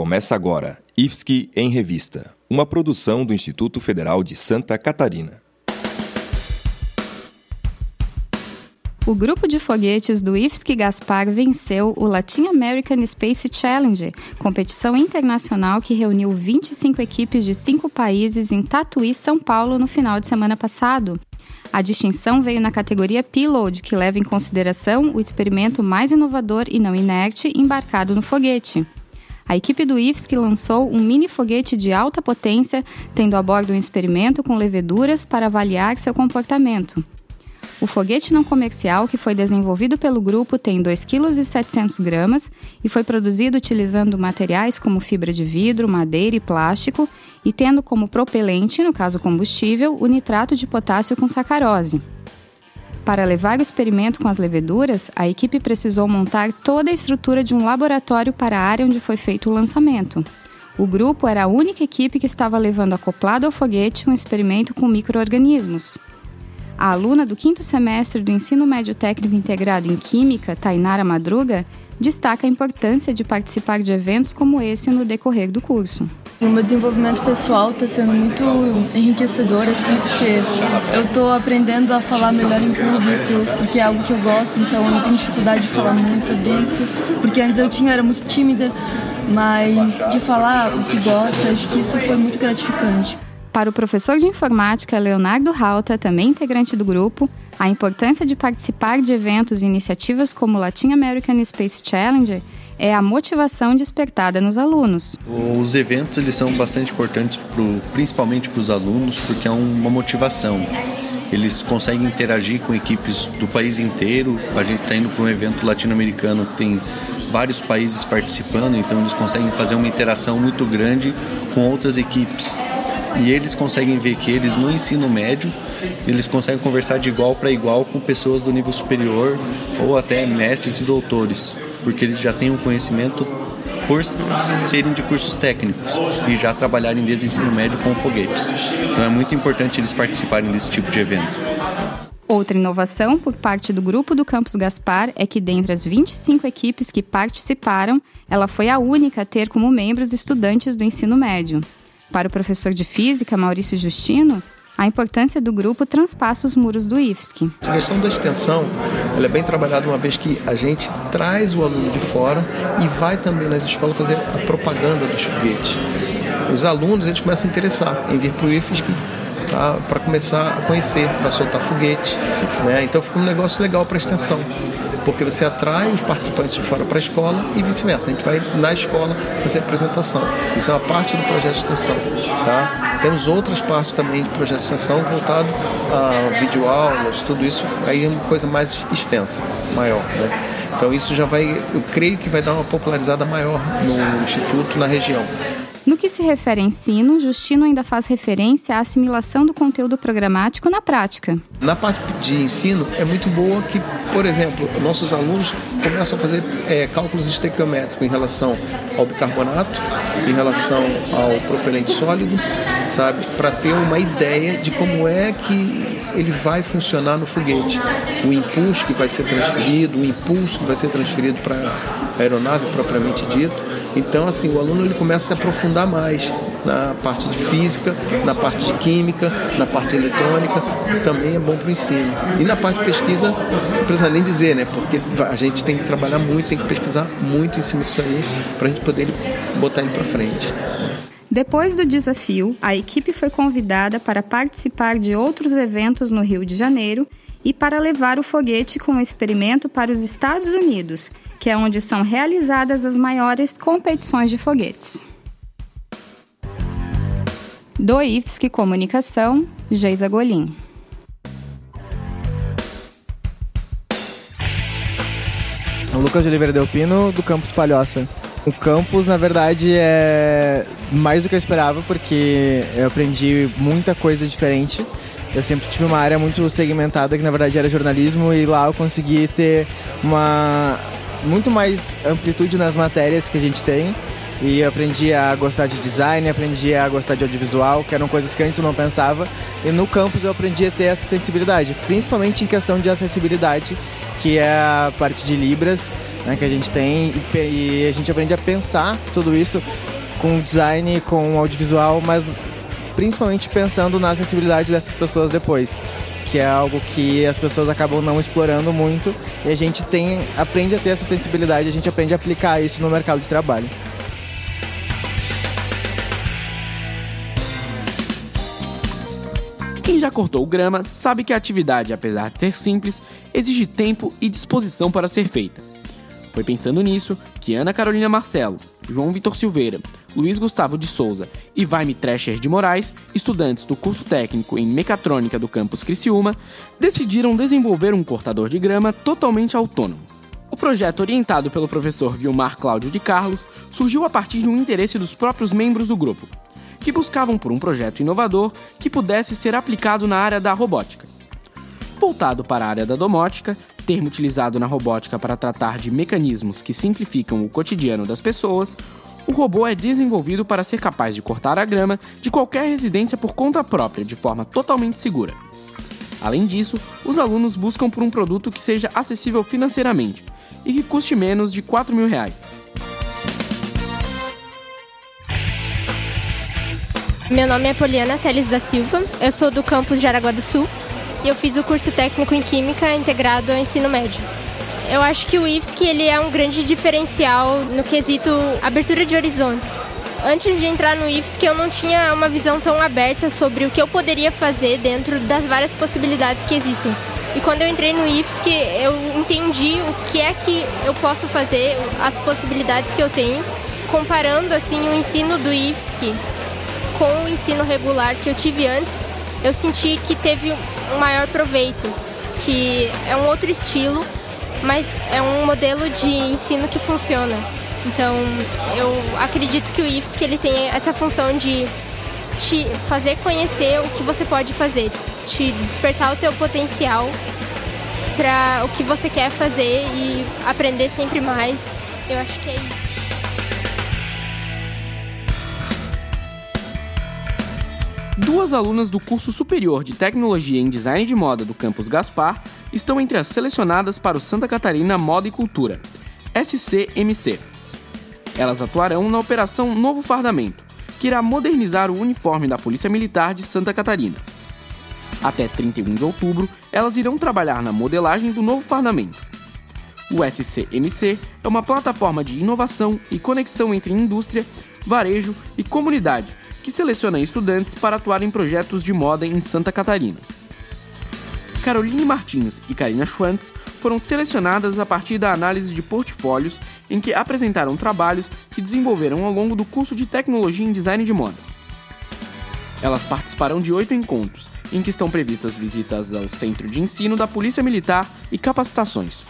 Começa agora, IFSC em Revista, uma produção do Instituto Federal de Santa Catarina. O grupo de foguetes do IFSC Gaspar venceu o Latin American Space Challenge, competição internacional que reuniu 25 equipes de cinco países em Tatuí, São Paulo, no final de semana passado. A distinção veio na categoria Payload, que leva em consideração o experimento mais inovador e não inerte embarcado no foguete. A equipe do IFSC lançou um mini foguete de alta potência, tendo a bordo um experimento com leveduras para avaliar seu comportamento. O foguete não comercial, que foi desenvolvido pelo grupo, tem 2,7 kg e foi produzido utilizando materiais como fibra de vidro, madeira e plástico, e tendo como propelente, no caso combustível, o nitrato de potássio com sacarose. Para levar o experimento com as leveduras, a equipe precisou montar toda a estrutura de um laboratório para a área onde foi feito o lançamento. O grupo era a única equipe que estava levando acoplado ao foguete um experimento com micro-organismos. A aluna do quinto semestre do Ensino Médio Técnico Integrado em Química, Tainara Madruga, destaca a importância de participar de eventos como esse no decorrer do curso. O meu desenvolvimento pessoal está sendo muito enriquecedor, assim, porque eu estou aprendendo a falar melhor em público, porque é algo que eu gosto, então eu não tenho dificuldade de falar muito sobre isso, porque antes eu tinha, eu era muito tímida, mas de falar o que gosta, acho que isso foi muito gratificante. Para o professor de informática Leonardo Rauta, também integrante do grupo, a importância de participar de eventos e iniciativas como o Latin American Space Challenge é a motivação despertada nos alunos. Os eventos eles são bastante importantes, pro, principalmente para os alunos, porque é uma motivação. Eles conseguem interagir com equipes do país inteiro. A gente está indo para um evento latino-americano que tem vários países participando, então eles conseguem fazer uma interação muito grande com outras equipes e eles conseguem ver que eles no ensino médio eles conseguem conversar de igual para igual com pessoas do nível superior ou até mestres e doutores, porque eles já têm um conhecimento por serem de cursos técnicos e já trabalharem desde o ensino médio com foguetes. Então é muito importante eles participarem desse tipo de evento. Outra inovação por parte do grupo do Campus Gaspar é que, dentre as 25 equipes que participaram, ela foi a única a ter como membros estudantes do ensino médio. Para o professor de física, Maurício Justino, a importância do grupo transpassa os muros do IFSC. A questão da extensão ela é bem trabalhada uma vez que a gente traz o aluno de fora e vai também nas escolas fazer a propaganda dos foguetes. Os alunos eles começam a interessar em vir para o IFSC tá? para começar a conhecer, para soltar foguete. Né? Então fica um negócio legal para a extensão porque você atrai os participantes de fora para a escola e vice-versa. A gente vai na escola fazer a apresentação. Isso é uma parte do projeto de extensão. Tá? Temos outras partes também do projeto de extensão voltado a videoaulas, tudo isso aí é uma coisa mais extensa, maior. Né? Então isso já vai, eu creio que vai dar uma popularizada maior no Instituto, na região. No que se refere a ensino, Justino ainda faz referência à assimilação do conteúdo programático na prática. Na parte de ensino, é muito boa que, por exemplo, nossos alunos começam a fazer é, cálculos estequiométricos em relação ao bicarbonato, em relação ao propelente sólido, sabe? Para ter uma ideia de como é que ele vai funcionar no foguete. O impulso que vai ser transferido, o impulso que vai ser transferido para a aeronave propriamente dito então, assim, o aluno ele começa a se aprofundar mais na parte de física, na parte de química, na parte eletrônica, também é bom para o ensino. E na parte de pesquisa, não precisa nem dizer, né? Porque a gente tem que trabalhar muito, tem que pesquisar muito em cima disso aí, para a gente poder botar ele para frente. Depois do desafio, a equipe foi convidada para participar de outros eventos no Rio de Janeiro e para levar o foguete com o experimento para os Estados Unidos, que é onde são realizadas as maiores competições de foguetes. Do IFSC Comunicação, Geisa Golim. Lucas de Oliveira Delpino, do Campus Palhoça. O campus, na verdade, é mais do que eu esperava, porque eu aprendi muita coisa diferente. Eu sempre tive uma área muito segmentada, que na verdade era jornalismo, e lá eu consegui ter uma muito mais amplitude nas matérias que a gente tem. E aprendi a gostar de design, aprendi a gostar de audiovisual, que eram coisas que antes eu não pensava. E no campus eu aprendi a ter essa sensibilidade, principalmente em questão de acessibilidade, que é a parte de Libras, né, que a gente tem e, e a gente aprende a pensar tudo isso com design, com audiovisual, mas principalmente pensando na acessibilidade dessas pessoas depois, que é algo que as pessoas acabam não explorando muito e a gente tem aprende a ter essa sensibilidade, a gente aprende a aplicar isso no mercado de trabalho. Quem já cortou grama sabe que a atividade, apesar de ser simples, exige tempo e disposição para ser feita. Foi pensando nisso que Ana Carolina Marcelo, João Vitor Silveira, Luiz Gustavo de Souza e Vaime Trescher de Moraes, estudantes do curso técnico em mecatrônica do campus Criciúma, decidiram desenvolver um cortador de grama totalmente autônomo. O projeto, orientado pelo professor Vilmar Cláudio de Carlos, surgiu a partir de um interesse dos próprios membros do grupo, que buscavam por um projeto inovador que pudesse ser aplicado na área da robótica. Voltado para a área da domótica, termo utilizado na robótica para tratar de mecanismos que simplificam o cotidiano das pessoas, o robô é desenvolvido para ser capaz de cortar a grama de qualquer residência por conta própria, de forma totalmente segura. Além disso, os alunos buscam por um produto que seja acessível financeiramente e que custe menos de 4 mil reais. Meu nome é Poliana Teles da Silva, eu sou do campus de Aragua do Sul e eu fiz o curso técnico em Química integrado ao ensino médio. Eu acho que o IFSC ele é um grande diferencial no quesito abertura de horizontes. Antes de entrar no IFSC, eu não tinha uma visão tão aberta sobre o que eu poderia fazer dentro das várias possibilidades que existem. E quando eu entrei no IFSC, eu entendi o que é que eu posso fazer, as possibilidades que eu tenho, comparando assim o ensino do IFSC com o ensino regular que eu tive antes, eu senti que teve um maior proveito, que é um outro estilo, mas é um modelo de ensino que funciona. Então, eu acredito que o IFSC ele tem essa função de te fazer conhecer o que você pode fazer, te despertar o teu potencial para o que você quer fazer e aprender sempre mais. Eu acho que é isso. Duas alunas do curso superior de Tecnologia em Design de Moda do campus Gaspar estão entre as selecionadas para o Santa Catarina Moda e Cultura, SCMC. Elas atuarão na Operação Novo Fardamento, que irá modernizar o uniforme da Polícia Militar de Santa Catarina. Até 31 de outubro, elas irão trabalhar na modelagem do novo fardamento. O SCMC é uma plataforma de inovação e conexão entre indústria, varejo e comunidade que seleciona estudantes para atuar em projetos de moda em Santa Catarina. Caroline Martins e Karina Schwantz foram selecionadas a partir da análise de portfólios em que apresentaram trabalhos que desenvolveram ao longo do curso de Tecnologia em Design de Moda. Elas participarão de oito encontros, em que estão previstas visitas ao Centro de Ensino da Polícia Militar e capacitações.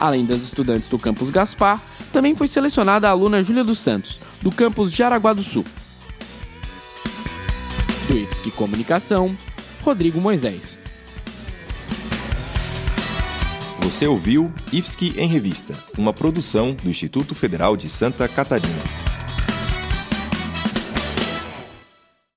Além das estudantes do campus Gaspar, também foi selecionada a aluna Júlia dos Santos, do campus Jaraguá do Sul. Do IFSC Comunicação, Rodrigo Moisés. Você ouviu IFSC em Revista, uma produção do Instituto Federal de Santa Catarina.